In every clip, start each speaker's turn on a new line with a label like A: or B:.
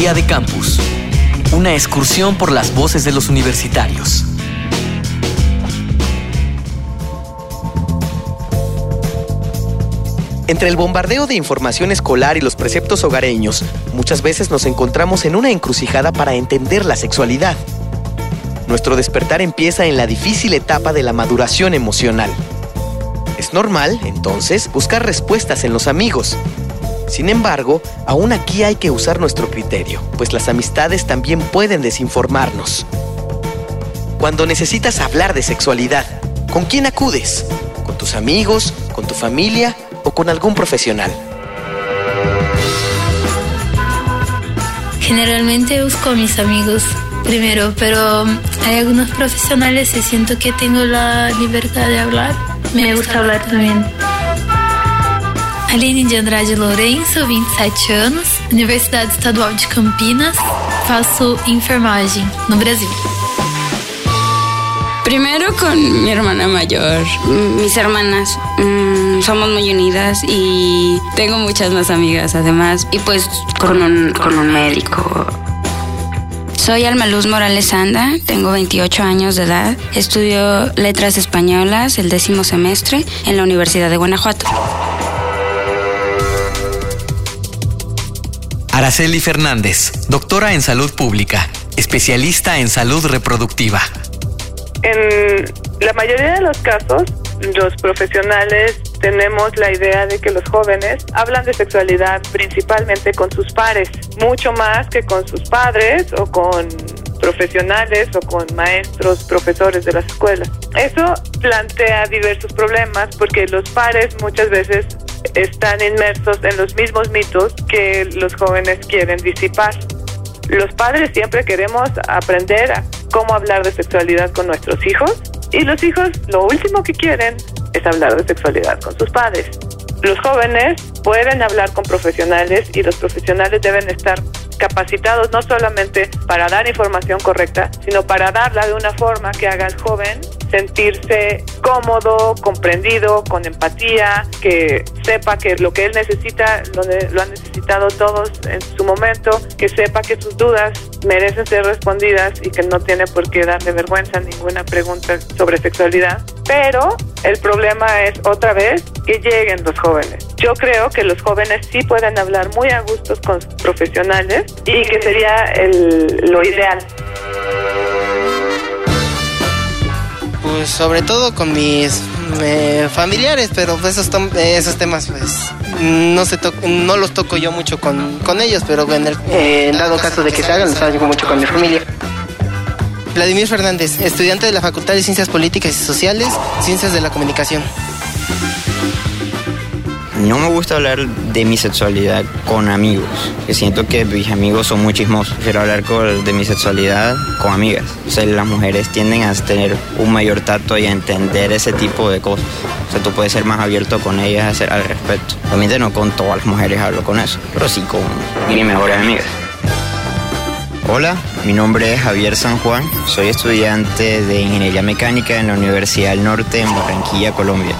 A: Día de Campus. Una excursión por las voces de los universitarios. Entre el bombardeo de información escolar y los preceptos hogareños, muchas veces nos encontramos en una encrucijada para entender la sexualidad. Nuestro despertar empieza en la difícil etapa de la maduración emocional. Es normal, entonces, buscar respuestas en los amigos. Sin embargo, aún aquí hay que usar nuestro criterio, pues las amistades también pueden desinformarnos. Cuando necesitas hablar de sexualidad, ¿con quién acudes? ¿Con tus amigos? ¿Con tu familia? o con algún profesional?
B: Generalmente busco a mis amigos primero, pero hay algunos profesionales y siento que tengo la libertad de hablar. Me gusta hablar también. Aline de Andrade Lourenço, 27 anos, Universidade Estadual de Campinas, faço enfermagem no Brasil.
C: Primero con mi hermana mayor, mis hermanas. Mm, somos muy unidas y tengo muchas más amigas además. Y pues con un, con un médico. Soy Alma Luz Morales Anda, tengo 28 años de edad. Estudio letras españolas el décimo semestre en la Universidad de Guanajuato.
A: Araceli Fernández, doctora en salud pública, especialista en salud reproductiva.
D: En la mayoría de los casos, los profesionales tenemos la idea de que los jóvenes hablan de sexualidad principalmente con sus pares, mucho más que con sus padres o con profesionales o con maestros, profesores de las escuelas. Eso plantea diversos problemas porque los pares muchas veces están inmersos en los mismos mitos que los jóvenes quieren disipar. Los padres siempre queremos aprender cómo hablar de sexualidad con nuestros hijos y los hijos lo último que quieren es hablar de sexualidad con sus padres. Los jóvenes pueden hablar con profesionales y los profesionales deben estar capacitados no solamente para dar información correcta, sino para darla de una forma que haga al joven sentirse cómodo, comprendido, con empatía, que sepa que lo que él necesita lo, lo, han necesitado todos en su momento, que sepa que sus dudas merecen ser respondidas y que no tiene por qué darle vergüenza ninguna pregunta sobre sexualidad. Pero el problema es otra vez que lleguen los jóvenes. Yo creo que los jóvenes sí pueden hablar muy a gustos con profesionales y que sería el, lo ideal.
E: Pues sobre todo con mis eh, familiares, pero pues esos, esos temas pues no se no los toco yo mucho con, con ellos, pero en el eh, dado caso de que se hagan, los hago mucho con mi familia. Vladimir Fernández, estudiante de la Facultad de Ciencias Políticas y Sociales, Ciencias de la Comunicación.
F: No me gusta hablar de mi sexualidad con amigos, que siento que mis amigos son muy chismosos. Prefiero hablar de mi sexualidad con amigas. O sea, las mujeres tienden a tener un mayor tacto y a entender ese tipo de cosas. O sea, tú puedes ser más abierto con ellas al respecto. Obviamente no con todas las mujeres hablo con eso, pero sí con mis mejores amigas. Hola, mi nombre es Javier San Juan, soy estudiante de Ingeniería Mecánica en la Universidad del Norte en Barranquilla, Colombia.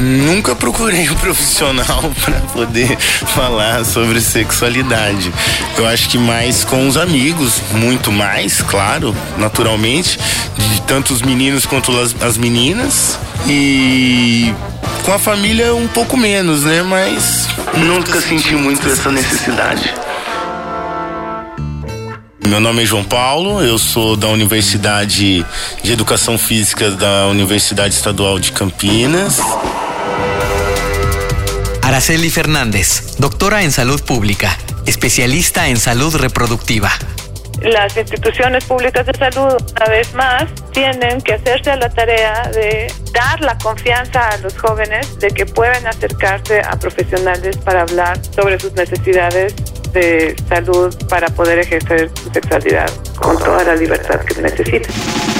G: Nunca procurei um profissional para poder falar sobre sexualidade. Eu acho que mais com os amigos, muito mais, claro, naturalmente, de tanto os meninos quanto as, as meninas. E com a família um pouco menos, né? Mas nunca senti muito essa necessidade. Meu nome é João Paulo, eu sou da Universidade de Educação Física da Universidade Estadual de Campinas.
A: Araceli Fernández, doctora en salud pública, especialista en salud reproductiva.
D: Las instituciones públicas de salud, una vez más, tienen que hacerse a la tarea de dar la confianza a los jóvenes de que pueden acercarse a profesionales para hablar sobre sus necesidades de salud para poder ejercer su sexualidad con toda la libertad que necesitan.